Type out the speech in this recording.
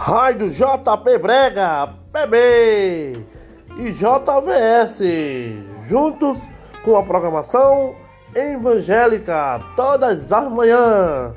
Raio JP Brega, PB e JVS, juntos com a programação evangélica todas as manhãs.